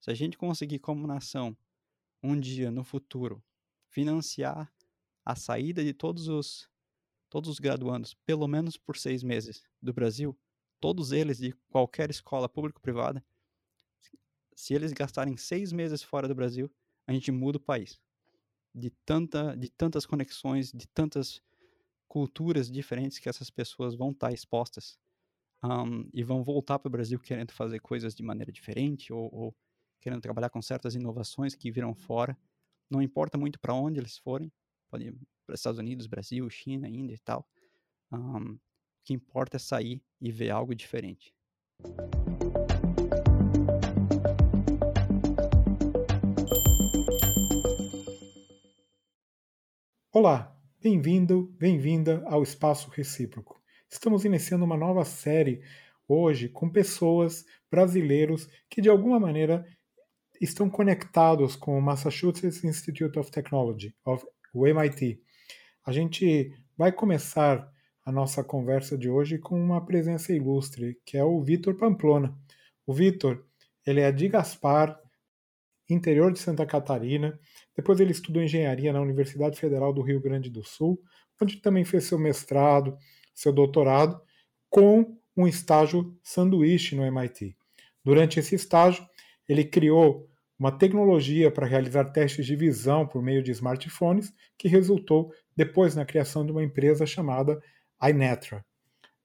Se a gente conseguir, como nação, um dia no futuro, financiar a saída de todos os, todos os graduandos, pelo menos por seis meses, do Brasil, todos eles de qualquer escola público-privada, se eles gastarem seis meses fora do Brasil, a gente muda o país. De, tanta, de tantas conexões, de tantas culturas diferentes que essas pessoas vão estar expostas um, e vão voltar para o Brasil querendo fazer coisas de maneira diferente ou, ou querendo trabalhar com certas inovações que viram fora. Não importa muito para onde eles forem, pode ir para Estados Unidos, Brasil, China, Índia e tal. Um, o que importa é sair e ver algo diferente. Olá, bem-vindo, bem-vinda ao Espaço Recíproco. Estamos iniciando uma nova série hoje com pessoas brasileiros que de alguma maneira estão conectados com o Massachusetts Institute of Technology, of, o MIT. A gente vai começar a nossa conversa de hoje com uma presença ilustre, que é o Vitor Pamplona. O Vitor, ele é de Gaspar, interior de Santa Catarina. Depois ele estudou engenharia na Universidade Federal do Rio Grande do Sul, onde também fez seu mestrado, seu doutorado, com um estágio sanduíche no MIT. Durante esse estágio, ele criou uma tecnologia para realizar testes de visão por meio de smartphones, que resultou depois na criação de uma empresa chamada iNetra.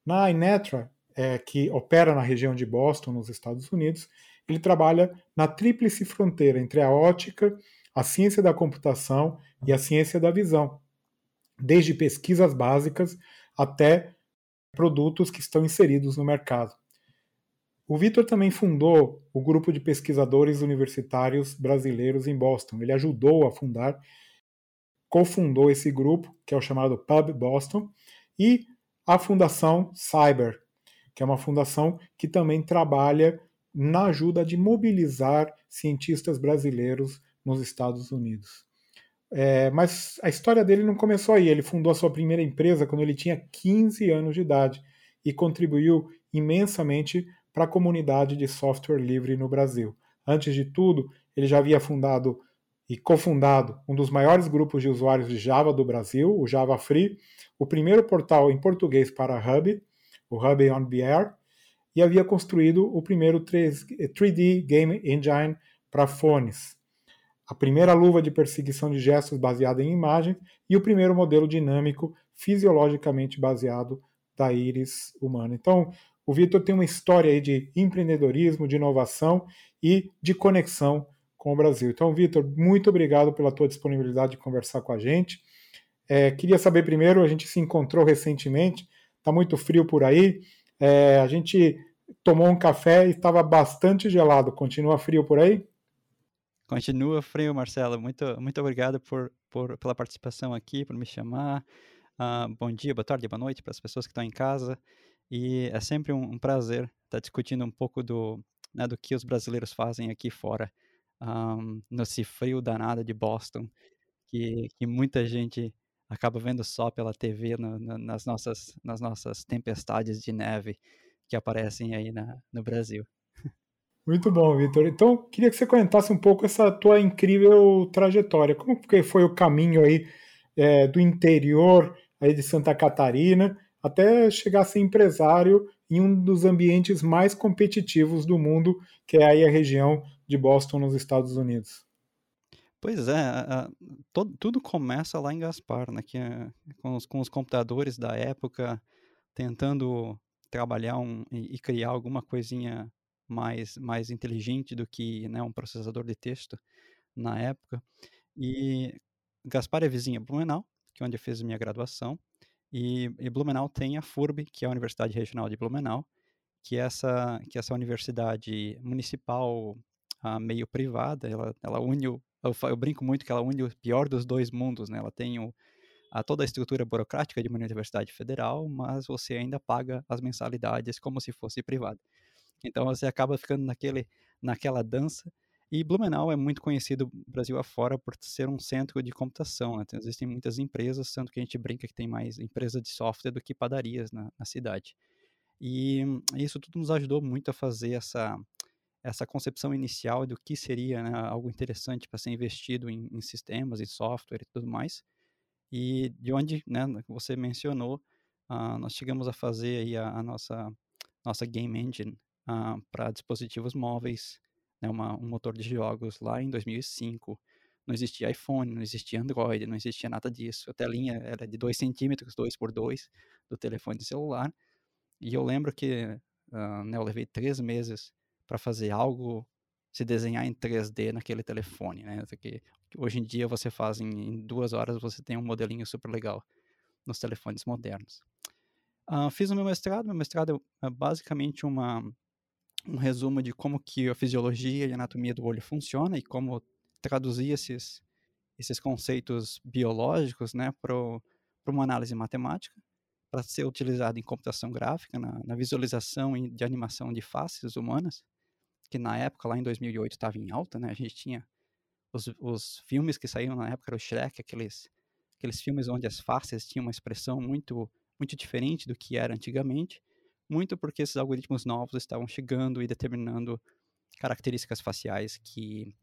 Na iNetra, é, que opera na região de Boston, nos Estados Unidos, ele trabalha na tríplice fronteira entre a ótica, a ciência da computação e a ciência da visão, desde pesquisas básicas até produtos que estão inseridos no mercado. O Vitor também fundou o grupo de pesquisadores universitários brasileiros em Boston. Ele ajudou a fundar, cofundou esse grupo, que é o chamado Pub Boston, e a Fundação Cyber, que é uma fundação que também trabalha na ajuda de mobilizar cientistas brasileiros nos Estados Unidos. É, mas a história dele não começou aí. Ele fundou a sua primeira empresa quando ele tinha 15 anos de idade e contribuiu imensamente para a comunidade de software livre no Brasil. Antes de tudo, ele já havia fundado e cofundado um dos maiores grupos de usuários de Java do Brasil, o Java Free, o primeiro portal em português para Hub, o Hub on BR, e havia construído o primeiro 3D Game Engine para fones, a primeira luva de perseguição de gestos baseada em imagens e o primeiro modelo dinâmico fisiologicamente baseado da íris humana. Então, o Vitor tem uma história aí de empreendedorismo, de inovação e de conexão com o Brasil. Então, Vitor, muito obrigado pela tua disponibilidade de conversar com a gente. É, queria saber primeiro, a gente se encontrou recentemente, está muito frio por aí. É, a gente tomou um café e estava bastante gelado. Continua frio por aí? Continua frio, Marcelo. Muito, muito obrigado por, por, pela participação aqui, por me chamar. Uh, bom dia, boa tarde, boa noite para as pessoas que estão em casa. E é sempre um, um prazer estar tá discutindo um pouco do, né, do que os brasileiros fazem aqui fora, um, nesse frio danado de Boston, que, que muita gente acaba vendo só pela TV no, no, nas, nossas, nas nossas tempestades de neve que aparecem aí na, no Brasil. Muito bom, Vitor. Então, queria que você comentasse um pouco essa tua incrível trajetória. Como que foi o caminho aí é, do interior aí de Santa Catarina até chegar a ser empresário em um dos ambientes mais competitivos do mundo, que é aí a região de Boston, nos Estados Unidos. Pois é, a, tudo começa lá em Gaspar, né, que, é, com, os, com, os, computadores da época, tentando trabalhar um, e, e, criar alguma coisinha mais, mais inteligente do que né, um processador de texto na época. E Gaspar é vizinha Blumenau, que é onde eu fiz minha graduação, e, e, Blumenau tem a FURB, que é a Universidade Regional de Blumenau, que é essa, que é essa universidade municipal uh, meio privada. Ela, ela une, o, eu, eu, brinco muito que ela une o pior dos dois mundos, né? Ela tem o, a, toda a estrutura burocrática de uma universidade federal, mas você ainda paga as mensalidades como se fosse privada. Então você acaba ficando naquele, naquela dança e Blumenau é muito conhecido Brasil afora por ser um centro de computação. Né? Então, existem muitas empresas, tanto que a gente brinca que tem mais empresas de software do que padarias na, na cidade. E isso tudo nos ajudou muito a fazer essa, essa concepção inicial do que seria né, algo interessante para ser investido em, em, sistemas, em software e tudo mais. E de onde né, você mencionou, uh, nós chegamos a fazer a, a nossa, nossa game engine uh, para dispositivos móveis, né, uma, um motor de jogos lá em 2005. Não existia iPhone, não existia Android, não existia nada disso. A telinha era de 2 centímetros, 2 por 2 do telefone celular. E eu lembro que uh, né, eu levei três meses para fazer algo, se desenhar em 3D naquele telefone, né? Que hoje em dia você faz em, em, duas horas, você tem um modelinho super legal nos telefones modernos. Uh, fiz o meu mestrado, meu mestrado é basicamente uma, um resumo de como que a fisiologia e a anatomia do olho funciona e como traduzir esses, esses conceitos biológicos né, para uma análise matemática, para ser utilizado em computação gráfica, na, na visualização de animação de faces humanas que na época, lá em 2008, estava em alta, né? A gente tinha os, os filmes que saíram na época, era o Shrek, aqueles, aqueles filmes onde as faces tinham uma expressão muito, muito diferente do que era antigamente, muito porque esses algoritmos novos estavam chegando e determinando características faciais que,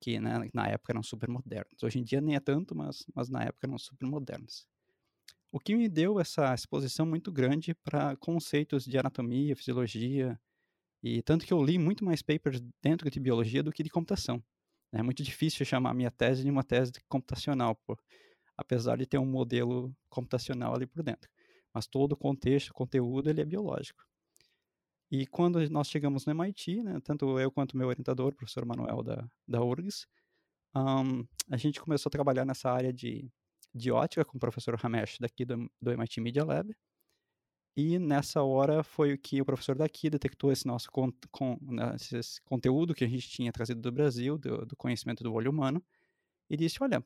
que né, na época eram super modernas. Hoje em dia nem é tanto, mas, mas na época eram super modernas. O que me deu essa exposição muito grande para conceitos de anatomia, fisiologia, e tanto que eu li muito mais papers dentro de biologia do que de computação. É muito difícil chamar minha tese de uma tese computacional, pô, apesar de ter um modelo computacional ali por dentro. Mas todo o contexto, conteúdo, ele é biológico. E quando nós chegamos no MIT, né, tanto eu quanto meu orientador, o professor Manuel da, da URGS, um, a gente começou a trabalhar nessa área de, de ótica com o professor Ramesh daqui do, do MIT Media Lab, e nessa hora foi o que o professor daqui detectou esse nosso con con né, esse conteúdo que a gente tinha trazido do Brasil, do, do, conhecimento do olho humano, e disse: Olha,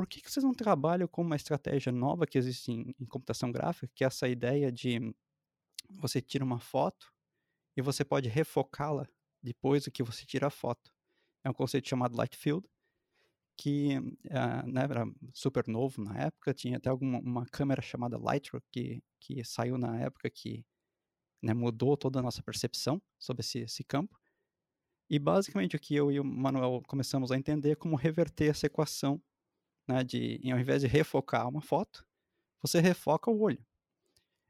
por que, que vocês não trabalham com uma estratégia nova que existe em, em computação gráfica, que é essa ideia de você tira uma foto e você pode refocá-la depois do que você tira a foto. É um conceito chamado light field, que uh, né, era super novo na época, tinha até alguma uma câmera chamada Lightroom que, que saiu na época que né, mudou toda a nossa percepção sobre esse, esse campo. E basicamente o que eu e o Manuel começamos a entender é como reverter essa equação, né, de ao invés de refocar uma foto, você refoca o olho.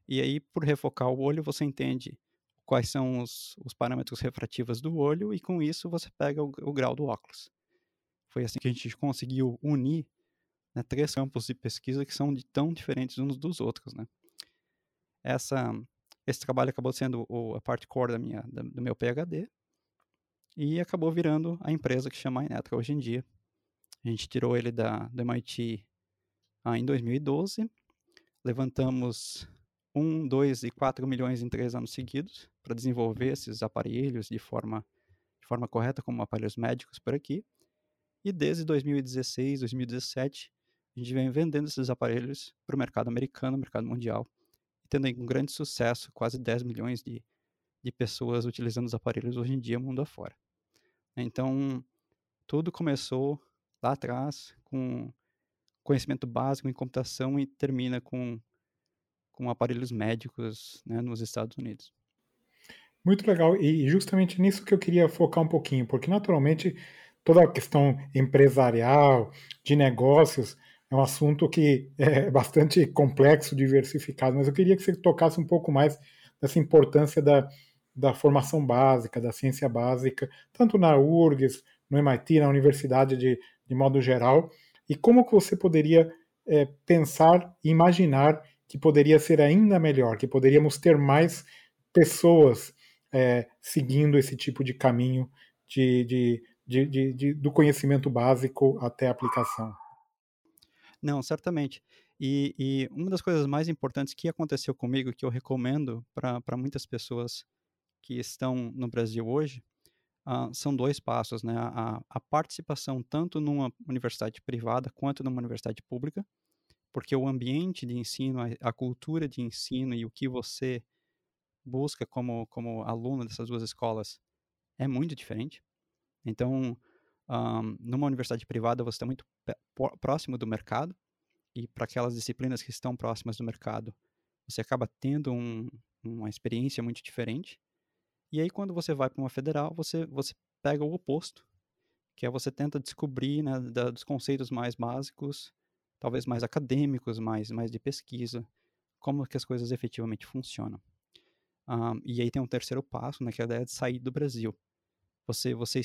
E aí, por refocar o olho, você entende quais são os, os parâmetros refrativos do olho e com isso você pega o, o grau do óculos. Foi assim que a gente conseguiu unir né, três campos de pesquisa que são de tão diferentes uns dos outros, né? Essa, esse trabalho acabou sendo o, a parte core da minha, da, do meu PhD e acabou virando a empresa que chama Inetra hoje em dia. A gente tirou ele da, MIT ah, em 2012, levantamos 1, 2 e 4 milhões em três anos seguidos para desenvolver esses aparelhos de forma, de forma correta, como aparelhos médicos por aqui. E desde 2016, 2017, a gente vem vendendo esses aparelhos para o mercado americano, mercado mundial, tendo um grande sucesso, quase 10 milhões de, de pessoas utilizando os aparelhos hoje em dia, mundo afora. Então, tudo começou lá atrás com conhecimento básico em computação e termina com, com aparelhos médicos né, nos Estados Unidos. Muito legal, e justamente nisso que eu queria focar um pouquinho, porque naturalmente toda a questão empresarial, de negócios, é um assunto que é bastante complexo, diversificado, mas eu queria que você tocasse um pouco mais dessa importância da, da formação básica, da ciência básica, tanto na URGS, no MIT, na universidade de, de modo geral, e como que você poderia é, pensar e imaginar que poderia ser ainda melhor, que poderíamos ter mais pessoas é, seguindo esse tipo de caminho de, de de, de, do conhecimento básico até a aplicação. Não, certamente. E, e, uma das coisas mais importantes que aconteceu comigo, que eu recomendo para muitas pessoas que estão no Brasil hoje, uh, são dois passos, né? A, a, participação tanto numa universidade privada quanto numa universidade pública, porque o ambiente de ensino, a, a cultura de ensino e o que você busca como, como aluno dessas duas escolas é muito diferente. Então, um, numa universidade privada, você está muito próximo do mercado, e para aquelas disciplinas que estão próximas do mercado, você acaba tendo um, uma experiência muito diferente. E aí, quando você vai para uma federal, você, você pega o oposto, que é você tenta descobrir né, da, dos conceitos mais básicos, talvez mais acadêmicos, mais, mais de pesquisa, como que as coisas efetivamente funcionam. Um, e aí tem um terceiro passo, né, que é a ideia de sair do Brasil. Você, você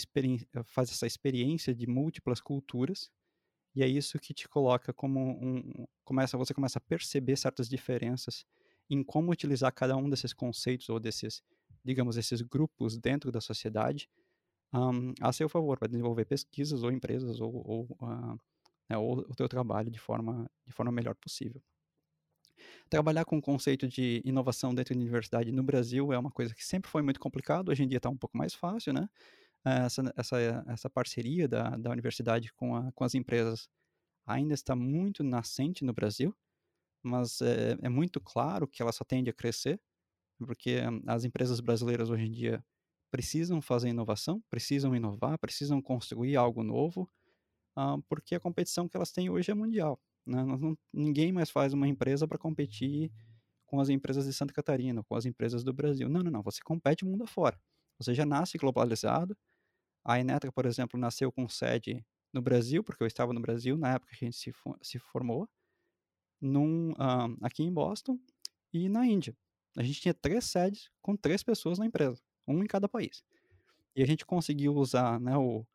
faz essa experiência de múltiplas culturas, e é isso que te coloca como um. Começa, você começa a perceber certas diferenças em como utilizar cada um desses conceitos ou desses, digamos, esses grupos dentro da sociedade um, a seu favor, para desenvolver pesquisas ou empresas ou, ou, uh, né, ou o teu trabalho de forma, de forma melhor possível. Trabalhar com o conceito de inovação dentro da universidade no Brasil é uma coisa que sempre foi muito complicado, hoje em dia está um pouco mais fácil, né? Essa, essa, essa parceria da, da universidade com, a, com as empresas ainda está muito nascente no Brasil, mas é, é muito claro que ela só tende a crescer, porque as empresas brasileiras hoje em dia precisam fazer inovação, precisam inovar, precisam construir algo novo, uh, porque a competição que elas têm hoje é mundial. Né? Não, ninguém mais faz uma empresa para competir com as empresas de Santa Catarina, com as empresas do Brasil. Não, não, não. Você compete mundo afora. Você já nasce globalizado. A Enetra, por exemplo, nasceu com sede no Brasil, porque eu estava no Brasil na época que a gente se, se formou, num, uh, aqui em Boston e na Índia. A gente tinha três sedes com três pessoas na empresa, um em cada país. E a gente conseguiu usar né, o,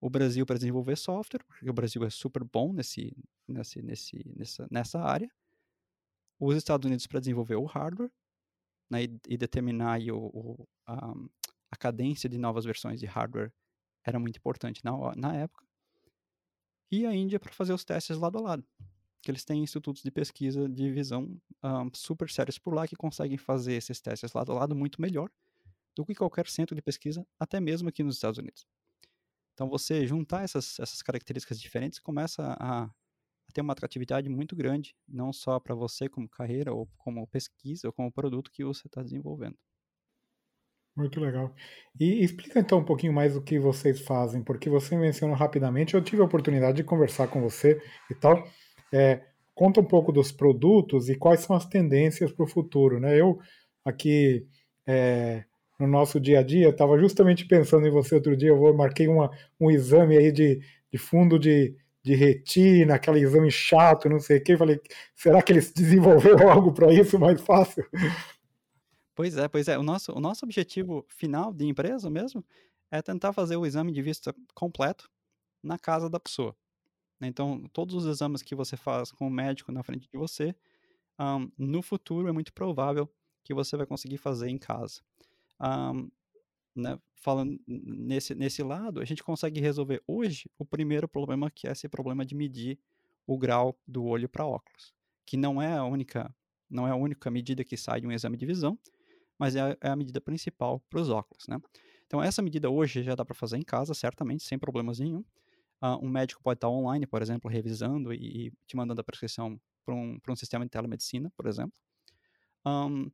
o Brasil para desenvolver software, porque o Brasil é super bom nesse, nesse, nesse, nessa, nessa área. Os Estados Unidos para desenvolver o hardware né, e, e, determinar o, o, a, a cadência de novas versões de hardware era muito importante na, na época. E a Índia para fazer os testes lado a lado. Que eles têm institutos de pesquisa de visão um, super sérios por lá que conseguem fazer esses testes lado a lado muito melhor do que qualquer centro de pesquisa, até mesmo aqui nos Estados Unidos. Então, você juntar essas, essas características diferentes começa a, a ter uma atratividade muito grande, não só para você como carreira, ou como pesquisa, ou como produto que você está desenvolvendo. Muito legal. E explica então um pouquinho mais o que vocês fazem, porque você mencionou rapidamente, eu tive a oportunidade de conversar com você e tal. É, conta um pouco dos produtos e quais são as tendências para o futuro. Né? Eu aqui é, no nosso dia a dia. Estava justamente pensando em você outro dia. Eu marquei uma, um exame aí de, de fundo de, de retina, aquele exame chato, não sei o quê. Falei, será que eles desenvolveram algo para isso mais fácil? Pois é, pois é. O nosso, o nosso objetivo final de empresa mesmo é tentar fazer o exame de vista completo na casa da pessoa. Então, todos os exames que você faz com o médico na frente de você, um, no futuro é muito provável que você vai conseguir fazer em casa. Um, né, falando nesse, nesse lado, a gente consegue resolver hoje o primeiro problema, que é esse problema de medir o grau do olho para óculos, que não é a única não é a única medida que sai de um exame de visão, mas é a, é a medida principal para os óculos, né? Então essa medida hoje já dá para fazer em casa, certamente, sem problemas nenhum. Uh, um médico pode estar online, por exemplo, revisando e, e te mandando a prescrição para um, um sistema de telemedicina, por exemplo. Um,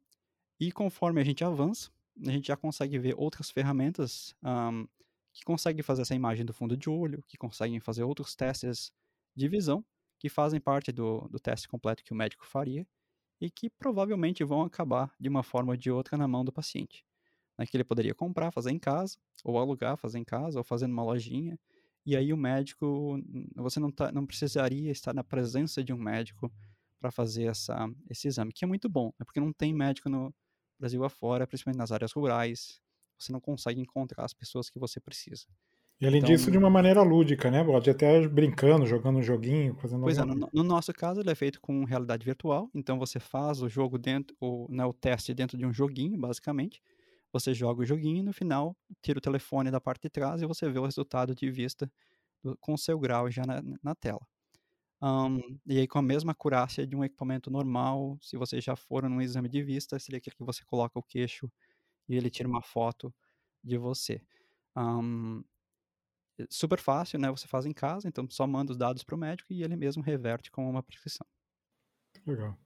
e conforme a gente avança, a gente já consegue ver outras ferramentas um, que conseguem fazer essa imagem do fundo de olho, que conseguem fazer outros testes de visão, que fazem parte do, do teste completo que o médico faria e que provavelmente vão acabar de uma forma ou de outra na mão do paciente. Né, que ele poderia comprar, fazer em casa, ou alugar, fazer em casa, ou fazer numa lojinha. E aí o médico, você não, tá, não precisaria estar na presença de um médico para fazer essa, esse exame, que é muito bom, né, porque não tem médico no, Brasil afora, principalmente nas áreas rurais, você não consegue encontrar as pessoas que você precisa. E além então, disso, de uma maneira lúdica, né? Pode até brincando, jogando um joguinho, fazendo Pois é, no, no, nosso caso ele é feito com realidade virtual, então você faz o jogo dentro, o, né, o teste dentro de um joguinho, basicamente. Você joga o joguinho e no final tira o telefone da parte de trás e você vê o resultado de vista do, com o seu grau já na, na tela. Um, e aí, com a mesma acurácia de um equipamento normal, se você já for num exame de vista, seria aquele que você coloca o queixo e ele tira uma foto de você. Um, super fácil, né? Você faz em casa, então só manda os dados para o médico e ele mesmo reverte com uma prescrição. Legal.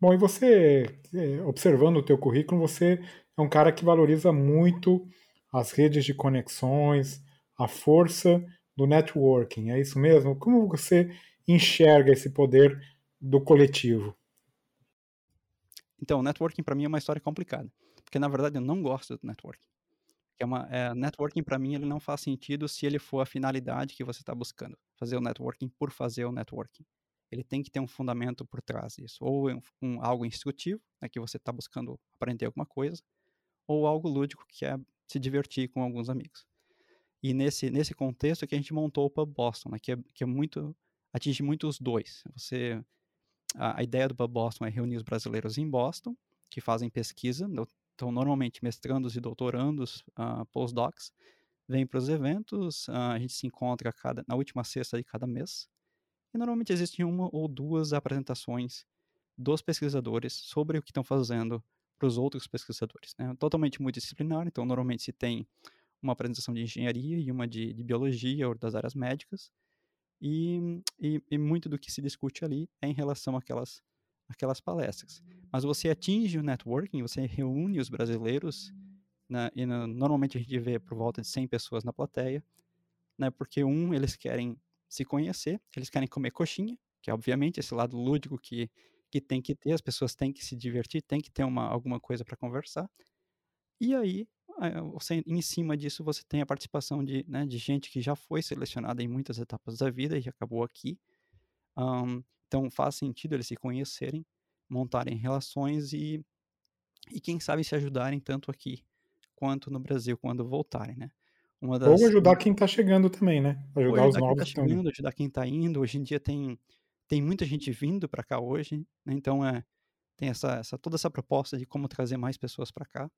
Bom, e você, é, observando o teu currículo, você é um cara que valoriza muito as redes de conexões, a força do networking, é isso mesmo? Como você enxerga esse poder do coletivo? Então, networking para mim é uma história complicada, porque na verdade eu não gosto do networking. É uma, é, networking para mim ele não faz sentido se ele for a finalidade que você está buscando. Fazer o networking por fazer o networking. Ele tem que ter um fundamento por trás disso. Ou um, um algo instrutivo, né, que você está buscando aprender alguma coisa, ou algo lúdico, que é se divertir com alguns amigos. E nesse, nesse contexto que a gente montou o Pub Boston, né, que, é, que é muito atinge muito os dois. Você a, a ideia do Pub Boston é reunir os brasileiros em Boston, que fazem pesquisa, então normalmente mestrandos e doutorandos, uh, postdocs, vêm para os eventos, uh, a gente se encontra cada, na última sexta de cada mês, e normalmente existe uma ou duas apresentações dos pesquisadores sobre o que estão fazendo para os outros pesquisadores. Né? Totalmente multidisciplinar, então normalmente se tem uma apresentação de engenharia e uma de, de biologia ou das áreas médicas, e, e, e, muito do que se discute ali é em relação àquelas, àquelas palestras. Mas você atinge o networking, você reúne os brasileiros, né, e no, normalmente a gente vê por volta de 100 pessoas na plateia, né, porque um, eles querem se conhecer, eles querem comer coxinha, que é obviamente esse lado lúdico que, que tem que ter, as pessoas têm que se divertir, tem que ter uma, alguma coisa para conversar. E aí você, em cima disso, você tem a participação de, né, de gente que já foi selecionada em muitas etapas da vida e acabou aqui. Um, então faz sentido eles se conhecerem, montarem relações e, e quem sabe se ajudarem tanto aqui quanto no Brasil quando voltarem, né? Uma das, Ou ajudar quem está chegando também, né? Ajudar, ajudar os novos quem tá chegando, também. ajudar quem está indo. Hoje em dia tem, tem muita gente vindo para cá hoje, né? então é, tem essa, essa, toda essa proposta de como trazer mais pessoas para cá.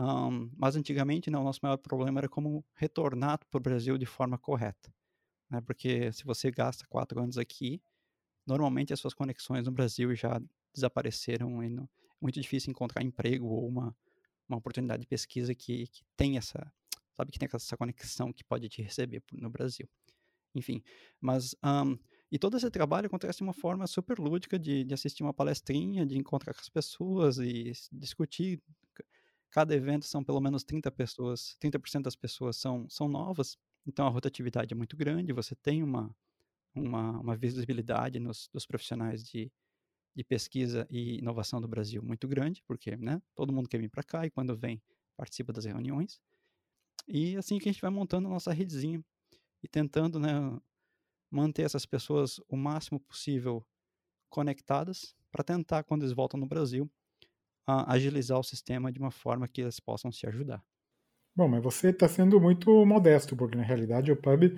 Um, mas antigamente, não, o nosso maior problema era como retornar para o Brasil de forma correta. Né? Porque se você gasta quatro anos aqui, normalmente as suas conexões no Brasil já desapareceram e não, é muito difícil encontrar emprego ou uma, uma oportunidade de pesquisa que, que tem essa, sabe, que tem essa conexão que pode te receber no Brasil. Enfim, mas um, e todo esse trabalho acontece de uma forma super lúdica de, de assistir uma palestrinha, de encontrar com as pessoas e discutir Cada evento são pelo menos 30 pessoas, 30% das pessoas são, são novas, então a rotatividade é muito grande, você tem uma, uma, uma visibilidade nos, dos profissionais de, de pesquisa e inovação do Brasil muito grande, porque né, todo mundo quer vir para cá e quando vem participa das reuniões. E assim que a gente vai montando a nossa redezinha e tentando né, manter essas pessoas o máximo possível conectadas para tentar, quando eles voltam no Brasil, agilizar o sistema de uma forma que eles possam se ajudar. Bom, mas você está sendo muito modesto, porque na realidade o pub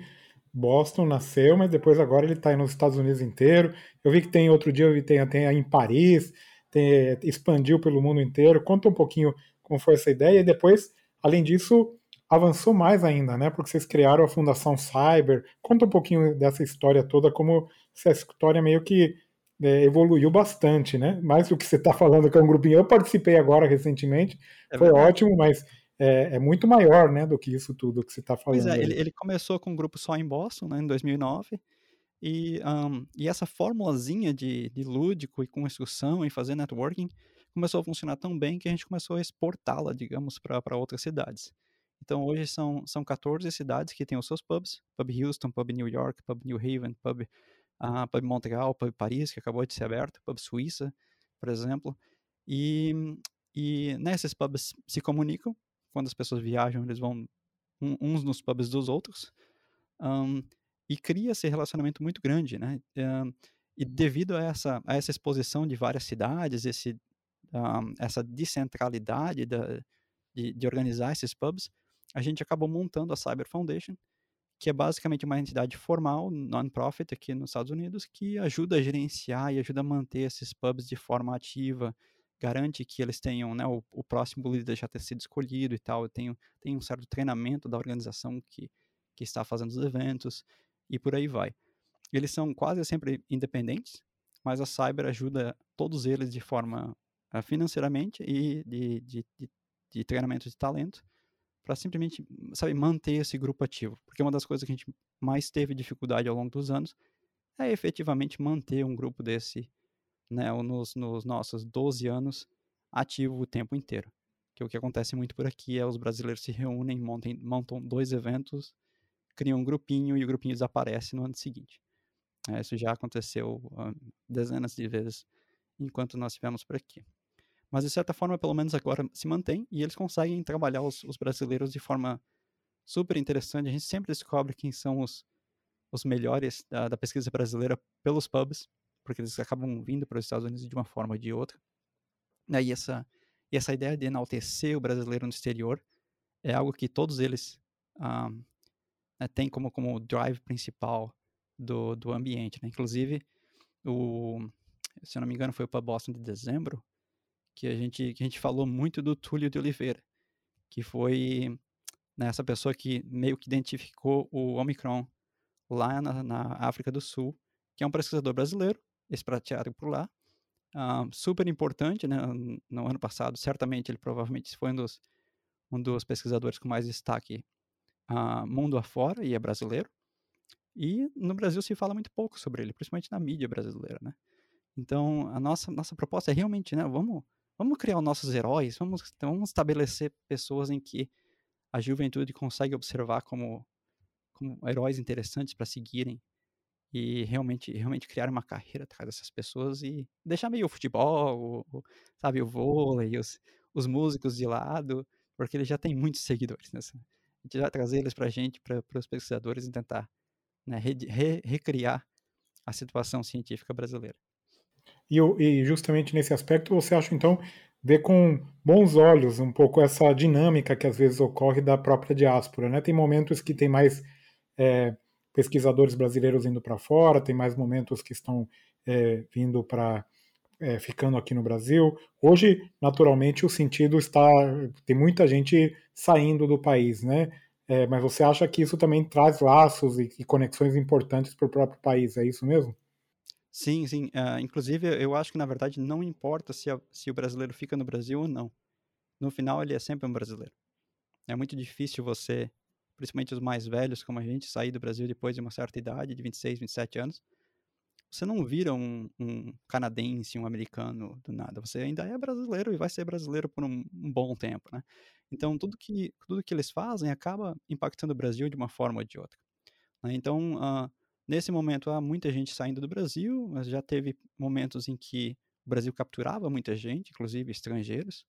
Boston nasceu, mas depois agora ele está nos Estados Unidos inteiro. Eu vi que tem outro dia, eu vi tem até em Paris, tem, expandiu pelo mundo inteiro. Conta um pouquinho como foi essa ideia e depois, além disso, avançou mais ainda, né? Porque vocês criaram a Fundação Cyber. Conta um pouquinho dessa história toda, como essa história meio que é, evoluiu bastante, né? Mais do que você está falando que é um grupinho. Eu participei agora recentemente, é foi ótimo, mas é, é, muito maior, né, do que isso tudo que você está falando. Pois é, ele, ele, começou com um grupo só em Boston, né, em 2009, e, um, e essa formulazinha de, de lúdico e com instrução e fazer networking começou a funcionar tão bem que a gente começou a exportá-la, digamos, para outras cidades. Então hoje são, são 14 cidades que têm os seus pubs, Pub Houston, Pub New York, Pub New Haven, Pub a Pub Montreal, Pub Paris, que acabou de ser aberto, Pub Suíça, por exemplo. E, e né, esses pubs se comunicam, quando as pessoas viajam, eles vão uns nos pubs dos outros, um, e cria esse relacionamento muito grande, né? Um, e devido a essa, a essa exposição de várias cidades, esse, essa descentralidade da, de, de organizar esses pubs, a gente acabou montando a Cyber Foundation, que é basicamente uma entidade formal, non-profit aqui nos Estados Unidos, que ajuda a gerenciar e ajuda a manter esses pubs de forma ativa, garante que eles tenham, né, o, o próximo líder já ter sido escolhido e tal, tem, tem um certo treinamento da organização que, que está fazendo os eventos, e por aí vai. Eles são quase sempre independentes, mas a Cyber ajuda todos eles de forma uh, financeiramente e de, de, de, de treinamento de talento, para simplesmente, sabe, manter esse grupo ativo. Porque uma das coisas que a gente mais teve dificuldade ao longo dos anos é efetivamente manter um grupo desse, né, nos, nos nossos 12 anos, ativo o tempo inteiro. Que o que acontece muito por aqui é os brasileiros se reúnem, montam, montam dois eventos, criam um grupinho e o grupinho desaparece no ano seguinte. É, isso já aconteceu uh, dezenas de vezes enquanto nós estivemos por aqui. Mas de certa forma, pelo menos agora se mantém e eles conseguem trabalhar os, os brasileiros de forma super interessante. A gente sempre descobre quem são os, os melhores da, da pesquisa brasileira pelos pubs, porque eles acabam vindo para os Estados Unidos de uma forma ou de outra. E essa, e essa ideia de enaltecer o brasileiro no exterior é algo que todos eles ah, né, têm como, como drive principal do, do ambiente. Né? Inclusive, o, se eu não me engano, foi o Pub Boston de dezembro, que a gente, que a gente falou muito do Túlio de Oliveira, que foi né, essa pessoa que meio que identificou o Omicron lá na, na África do Sul, que é um pesquisador brasileiro, expatriado por lá, uh, super importante, né, no ano passado, certamente ele provavelmente foi um dos, um dos pesquisadores com mais destaque uh, mundo afora, e é brasileiro, e no Brasil se fala muito pouco sobre ele, principalmente na mídia brasileira, né. Então, a nossa, nossa proposta é realmente, né, vamos, vamos criar os nossos heróis, vamos, vamos estabelecer pessoas em que a juventude consegue observar como, como heróis interessantes para seguirem e realmente realmente criar uma carreira atrás dessas pessoas e deixar meio o futebol, o, sabe, o vôlei, os, os músicos de lado, porque ele já tem muitos seguidores. Né? A gente vai trazer eles para a gente, para os pesquisadores, e tentar né, re, re, recriar a situação científica brasileira. E, e justamente nesse aspecto, você acha, então, ver com bons olhos um pouco essa dinâmica que às vezes ocorre da própria diáspora, né? Tem momentos que tem mais é, pesquisadores brasileiros indo para fora, tem mais momentos que estão é, vindo para é, ficando aqui no Brasil. Hoje, naturalmente, o sentido está tem muita gente saindo do país, né? É, mas você acha que isso também traz laços e, e conexões importantes para o próprio país? É isso mesmo? Sim, sim. Uh, inclusive, eu acho que na verdade não importa se, a, se o brasileiro fica no Brasil ou não. No final, ele é sempre um brasileiro. É muito difícil você principalmente os mais velhos como a gente, sair do Brasil depois de uma certa idade, de 26, 27 anos, você não vira um, um canadense, um americano do nada. Você ainda é brasileiro e vai ser brasileiro por um, um bom tempo, né? Então, tudo que, tudo que eles fazem acaba impactando o Brasil de uma forma ou de outra. Né? Então, uh, nesse momento, há muita gente saindo do Brasil, mas já teve momentos em que o Brasil capturava muita gente, inclusive estrangeiros,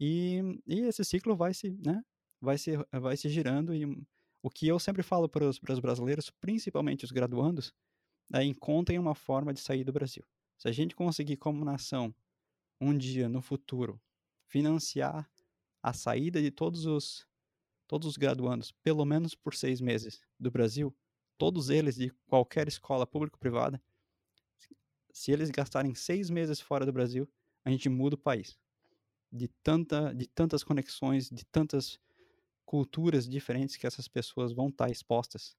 e, e esse ciclo vai se, né, vai se, vai se girando e o que eu sempre falo para os, para os brasileiros, principalmente os graduandos, é encontrem uma forma de sair do Brasil. Se a gente conseguir como nação, um dia no futuro, financiar a saída de todos os todos os graduandos, pelo menos por seis meses, do Brasil, todos eles de qualquer escola público-privada, se eles gastarem seis meses fora do Brasil, a gente muda o país. De, tanta, de tantas conexões, de tantas culturas diferentes que essas pessoas vão estar expostas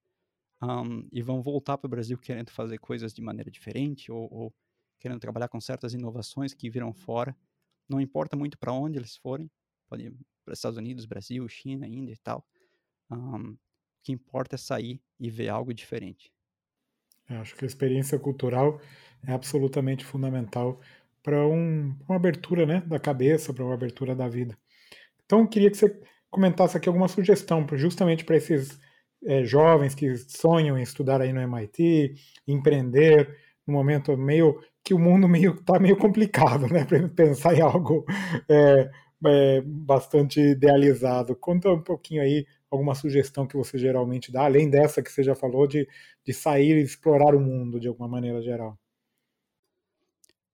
um, e vão voltar para o Brasil querendo fazer coisas de maneira diferente ou, ou, querendo trabalhar com certas inovações que viram fora. Não importa muito para onde eles forem, pode ir para Estados Unidos, Brasil, China, Índia e tal. Um, que importa é sair e ver algo diferente. Eu acho que a experiência cultural é absolutamente fundamental para um, uma abertura né, da cabeça, para uma abertura da vida. Então, eu queria que você comentasse aqui alguma sugestão justamente para esses é, jovens que sonham em estudar aí no MIT, empreender, no momento meio que o mundo meio está meio complicado, né? Para pensar em algo é, é, bastante idealizado. Conta um pouquinho aí alguma sugestão que você geralmente dá, além dessa que você já falou de, de sair e explorar o mundo de alguma maneira geral.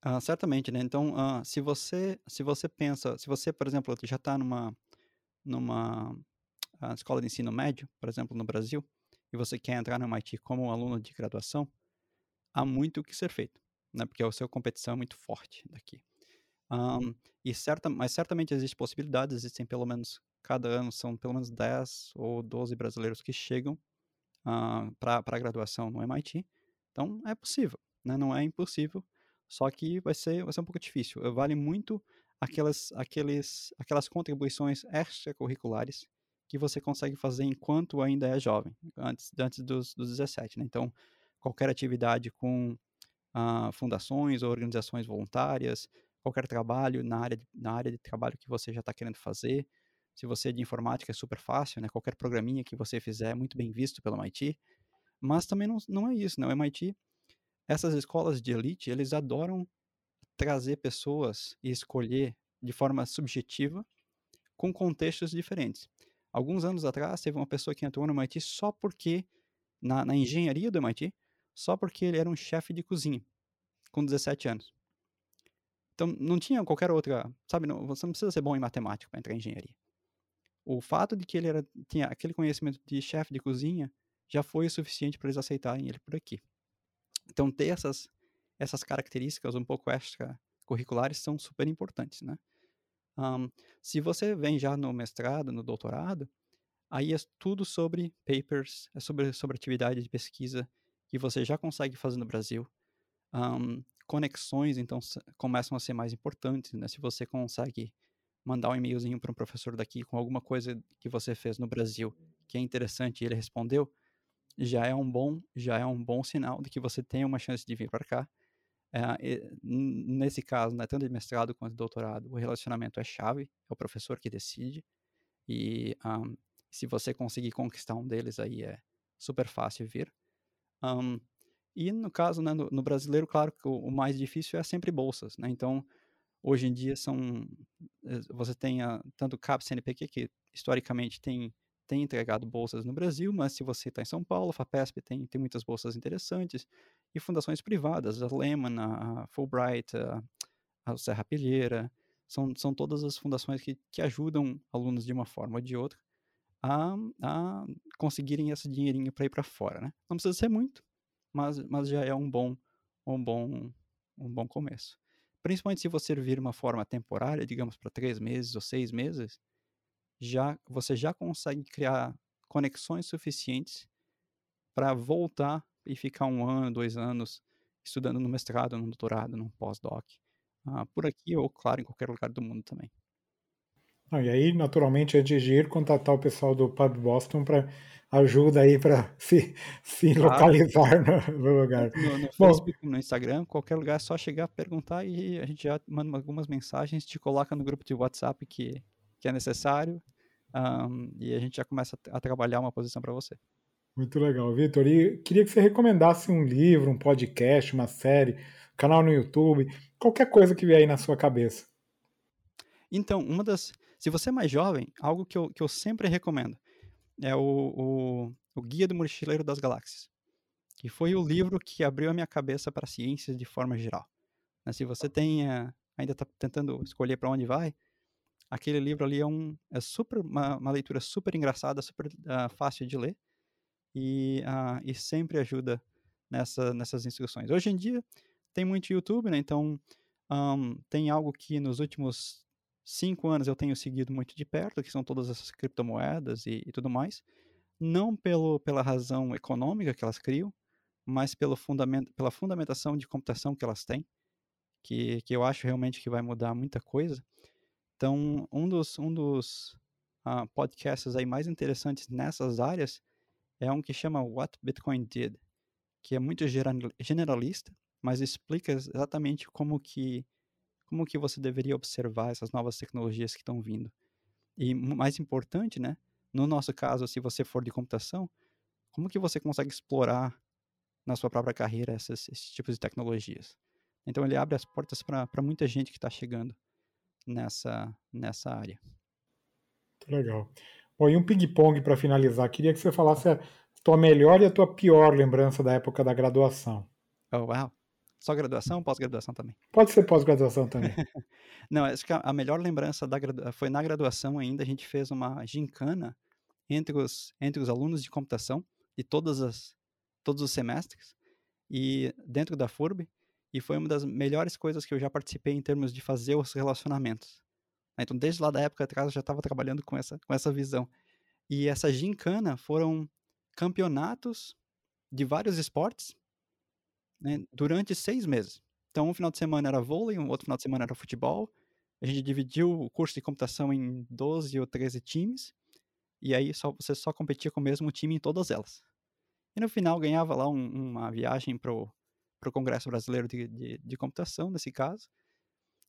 Uh, certamente, né? Então, uh, se você se você pensa, se você, por exemplo, já está numa numa uh, escola de ensino médio, por exemplo, no Brasil, e você quer entrar no MIT como aluno de graduação, há muito o que ser feito, né? Porque a sua competição é muito forte daqui. Um, e certa, mas certamente existem possibilidades, existem pelo menos, cada ano são pelo menos 10 ou 12 brasileiros que chegam uh, para a graduação no MIT. Então, é possível, né? Não é impossível, só que vai ser, vai ser um pouco difícil. Vale muito aquelas, aqueles, aquelas contribuições extracurriculares que você consegue fazer enquanto ainda é jovem, antes, antes dos, dos 17. Né? Então, qualquer atividade com ah, fundações ou organizações voluntárias, qualquer trabalho na área de, na área de trabalho que você já está querendo fazer. Se você é de informática, é super fácil, né? qualquer programinha que você fizer é muito bem visto pelo MIT. Mas também não, não é isso, né? O MIT, essas escolas de elite, eles adoram trazer pessoas e escolher de forma subjetiva com contextos diferentes. Alguns anos atrás, teve uma pessoa que entrou no MIT só porque, na, na engenharia do MIT, só porque ele era um chefe de cozinha, com 17 anos. Então, não tinha qualquer outra, sabe, não, você não precisa ser bom em matemática para entrar em engenharia. O fato de que ele era, tinha aquele conhecimento de chefe de cozinha já foi o suficiente para eles aceitarem ele por aqui. Então, ter essas, essas características um pouco extracurriculares são super importantes, né? Um, se você vem já no mestrado, no doutorado, aí é tudo sobre papers, é sobre, sobre atividade de pesquisa que você já consegue fazer no Brasil. Um, conexões, então, começam a ser mais importantes, né? Se você consegue mandar um e-mailzinho para um professor daqui com alguma coisa que você fez no Brasil que é interessante e ele respondeu, já é um bom, já é um bom sinal de que você tem uma chance de vir para cá. É, nesse caso, né, tanto de mestrado quanto de doutorado, o relacionamento é chave, é o professor que decide. E um, se você conseguir conquistar um deles, aí é super fácil vir. Um, e no caso, né, no, no, brasileiro, claro que o, o, mais difícil é sempre bolsas, né? Então, hoje em dia são eh, você tem a, tanto o CAP CNPq que historicamente tem tem entregado bolsas no Brasil, mas se você está em São Paulo, a FAPESP tem, tem muitas bolsas interessantes, e fundações privadas, a Lehman, a Fulbright, a, a Serra Pilheira, são, são todas as fundações que, que ajudam alunos de uma forma ou de outra a, a conseguirem esse dinheirinho para ir para fora, né? Não precisa ser muito, mas, mas já é um bom, um bom, um bom começo. Principalmente se você vir uma forma temporária, digamos para três meses ou seis meses, já você já consegue criar conexões suficientes para voltar e ficar um ano, dois anos estudando no mestrado, no doutorado, no pós-doc, uh, por aqui ou, claro, em qualquer lugar do mundo também. E aí, naturalmente, antes de ir, contatar o pessoal do Pub Boston para ajuda aí para se, se localizar no, no, lugar. No, no Facebook, Bom, no Instagram, qualquer lugar é só chegar, perguntar e a gente já manda algumas mensagens, te coloca no grupo de WhatsApp que, que é necessário um, e a gente já começa a trabalhar uma posição para você. Muito legal, Vitor. E queria que você recomendasse um livro, um podcast, uma série, canal no YouTube, qualquer coisa que vier aí na sua cabeça. Então, uma das. Se você é mais jovem, algo que eu, que eu sempre recomendo é o, o, o Guia do Mochileiro das Galáxias, que foi o livro que abriu a minha cabeça para ciências de forma geral. Né, se você tem, ainda está tentando escolher para onde vai, aquele livro ali é, um, é super, uma, uma leitura super engraçada, super uh, fácil de ler e, uh, e sempre ajuda nessa, nessas instruções. Hoje em dia tem muito YouTube, né? Então um, tem algo que nos últimos cinco anos eu tenho seguido muito de perto, que são todas essas criptomoedas e, e tudo mais. Não pelo, pela razão econômica que elas criam, mas pelo fundamento, pela fundamentação de computação que elas têm, que, que eu acho realmente que vai mudar muita coisa. Então, um dos, um dos uh, podcasts aí mais interessantes nessas áreas é um que chama What Bitcoin Did, que é muito generalista, mas explica exatamente como que como que você deveria observar essas novas tecnologias que estão vindo. E mais importante, né, no nosso caso, se você for de computação, como que você consegue explorar na sua própria carreira esses, esses tipos de tecnologias. Então ele abre as portas para muita gente que está chegando nessa, nessa área. Legal. Bom, e um ping-pong para finalizar. Queria que você falasse a tua melhor e a tua pior lembrança da época da graduação. Oh, uau. Só graduação ou pós-graduação também? Pode ser pós-graduação também. Não, acho que a melhor lembrança da foi na graduação ainda, a gente fez uma gincana entre os, entre os alunos de computação de todas as, todos os semestres e dentro da FURB, e foi uma das melhores coisas que eu já participei em termos de fazer os relacionamentos. Né, então, desde lá da época atrás, eu já estava trabalhando com essa, com essa visão. E essa gincana foram campeonatos de vários esportes né, durante seis meses. Então, um final de semana era vôlei, um outro final de semana era futebol. A gente dividiu o curso de computação em 12 ou 13 times. E aí só, você só competia com o mesmo time em todas elas. E no final ganhava lá um, uma viagem para o Congresso Brasileiro de, de, de Computação, nesse caso.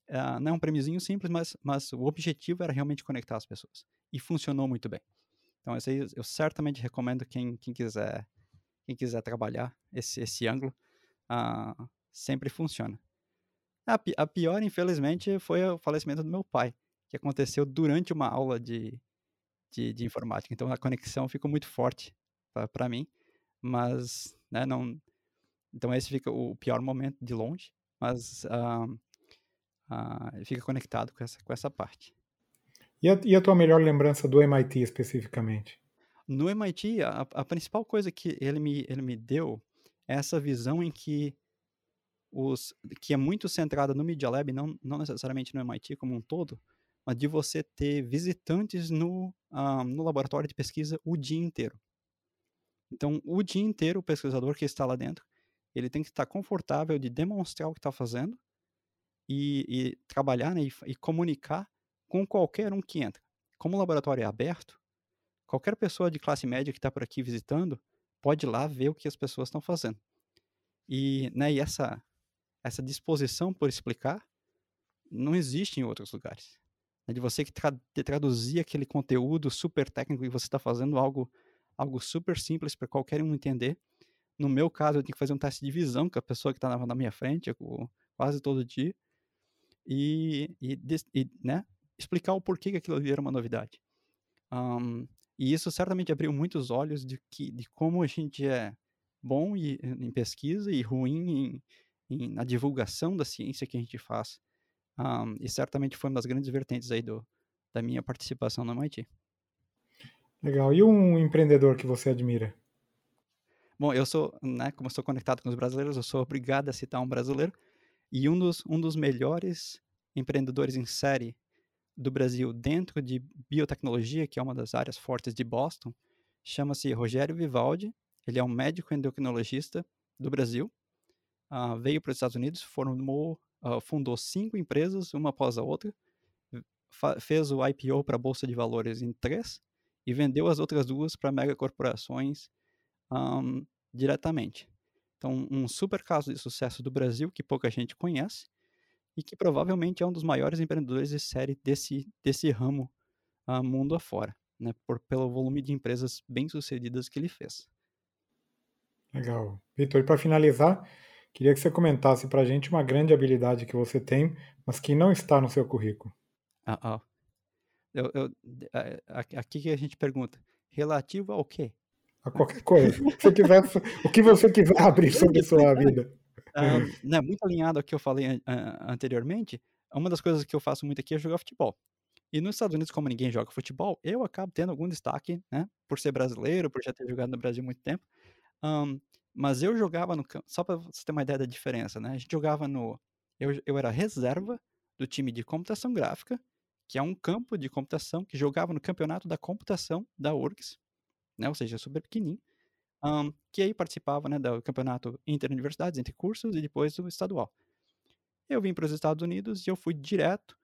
Uh, não é um prêmiozinho simples, mas, mas o objetivo era realmente conectar as pessoas. E funcionou muito bem. Então, eu certamente recomendo quem, quem quiser quem quiser trabalhar esse, esse ângulo, uh, sempre funciona. A, a pior, infelizmente, foi o falecimento do meu pai, que aconteceu durante uma aula de, de, de informática. Então a conexão ficou muito forte para mim, mas né, não. Então esse fica o pior momento de longe, mas uh, uh, fica conectado com essa, com essa parte. E a, e a tua melhor lembrança do MIT especificamente? No MIT, a, a principal coisa que ele me, ele me deu essa visão em que os que é muito centrada no Media Lab, não, não necessariamente no MIT como um todo, mas de você ter visitantes no, uh, no laboratório de pesquisa o dia inteiro. Então, o dia inteiro, o pesquisador que está lá dentro, ele tem que estar confortável de demonstrar o que está fazendo e, e trabalhar né, e, e comunicar com qualquer um que entra. Como o laboratório é aberto, qualquer pessoa de classe média que está por aqui visitando pode ir lá ver o que as pessoas estão fazendo. E, né, e essa, essa disposição por explicar não existe em outros lugares. É de você que tra traduzir aquele conteúdo super técnico e você está fazendo algo, algo super simples para qualquer um entender. No meu caso, eu tenho que fazer um teste de visão com a pessoa que está na, minha frente quase todo dia. E, e, e né, explicar o porquê que aquilo ali era uma novidade. Um, e isso certamente abriu muitos olhos de, que, de como a gente é bom e, em pesquisa e ruim em, em, na divulgação da ciência que a gente faz. Um, e certamente foi uma das grandes vertentes aí do, da minha participação no MIT. Legal. E um empreendedor que você admira? Bom, eu sou, né, como eu sou conectado com os brasileiros, eu sou obrigado a citar um brasileiro. E um dos, um dos melhores empreendedores em série do Brasil dentro de biotecnologia, que é uma das áreas fortes de Boston, chama-se Rogério Vivaldi. Ele é um médico endocrinologista do Brasil. Uh, veio para os Estados Unidos, formou, uh, fundou cinco empresas, uma após a outra, fez o IPO para a Bolsa de Valores em três e vendeu as outras duas para megacorporações um, diretamente. Então, um super caso de sucesso do Brasil que pouca gente conhece e que provavelmente é um dos maiores empreendedores de série desse, desse ramo uh, mundo afora, né, por, pelo volume de empresas bem-sucedidas que ele fez. Legal. Vitor, e para finalizar, queria que você comentasse para a gente uma grande habilidade que você tem, mas que não está no seu currículo. Ah, ah. Eu, eu, aqui que a gente pergunta, relativo ao quê? A qualquer coisa. Se o que você quiser abrir sobre a sua vida né, muito alinhado ao que eu falei uh, anteriormente, uma das coisas que eu faço muito aqui é jogar futebol. E nos Estados Unidos, como ninguém joga futebol, eu acabo tendo algum destaque, né? Por ser brasileiro, por já ter jogado no Brasil há muito tempo. Um, mas eu jogava no campo, só para você ter uma ideia da diferença, né? A gente jogava no. Eu, eu era reserva do time de computação gráfica, que é um campo de computação que jogava no campeonato da computação da URGS, né? Ou seja, super pequenininho um, que aí participava né, do campeonato interuniversidades, entre cursos, e depois do estadual. Eu vim para os Estados Unidos e eu fui direto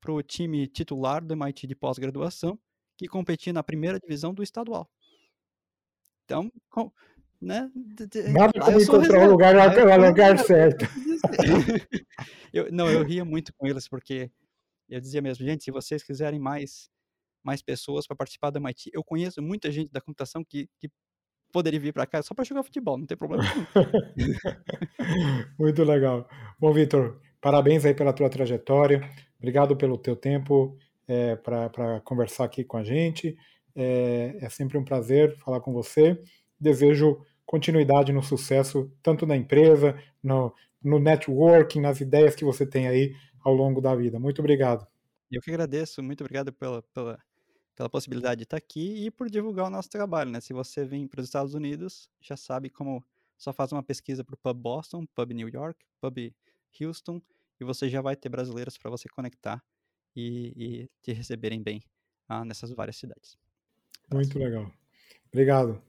para o time titular do MIT de pós-graduação, que competia na primeira divisão do estadual. Então, com, né? Nada como encontrar o lugar, o lugar certo. eu, não, eu ria muito com eles, porque eu dizia mesmo, gente, se vocês quiserem mais mais pessoas para participar do MIT, eu conheço muita gente da computação que, que poderia vir para cá só para jogar futebol, não tem problema Muito legal. Bom, Vitor, parabéns aí pela tua trajetória. Obrigado pelo teu tempo é, para conversar aqui com a gente. É, é sempre um prazer falar com você. Desejo continuidade no sucesso, tanto na empresa, no, no networking, nas ideias que você tem aí ao longo da vida. Muito obrigado. Eu que agradeço, muito obrigado pela, pela pela possibilidade de estar aqui e por divulgar o nosso trabalho, né? Se você vem para os Estados Unidos, já sabe como só faz uma pesquisa para o Pub Boston, Pub New York, Pub Houston e você já vai ter brasileiros para você conectar e, e, te receberem bem ah, nessas várias cidades. Muito legal. Obrigado.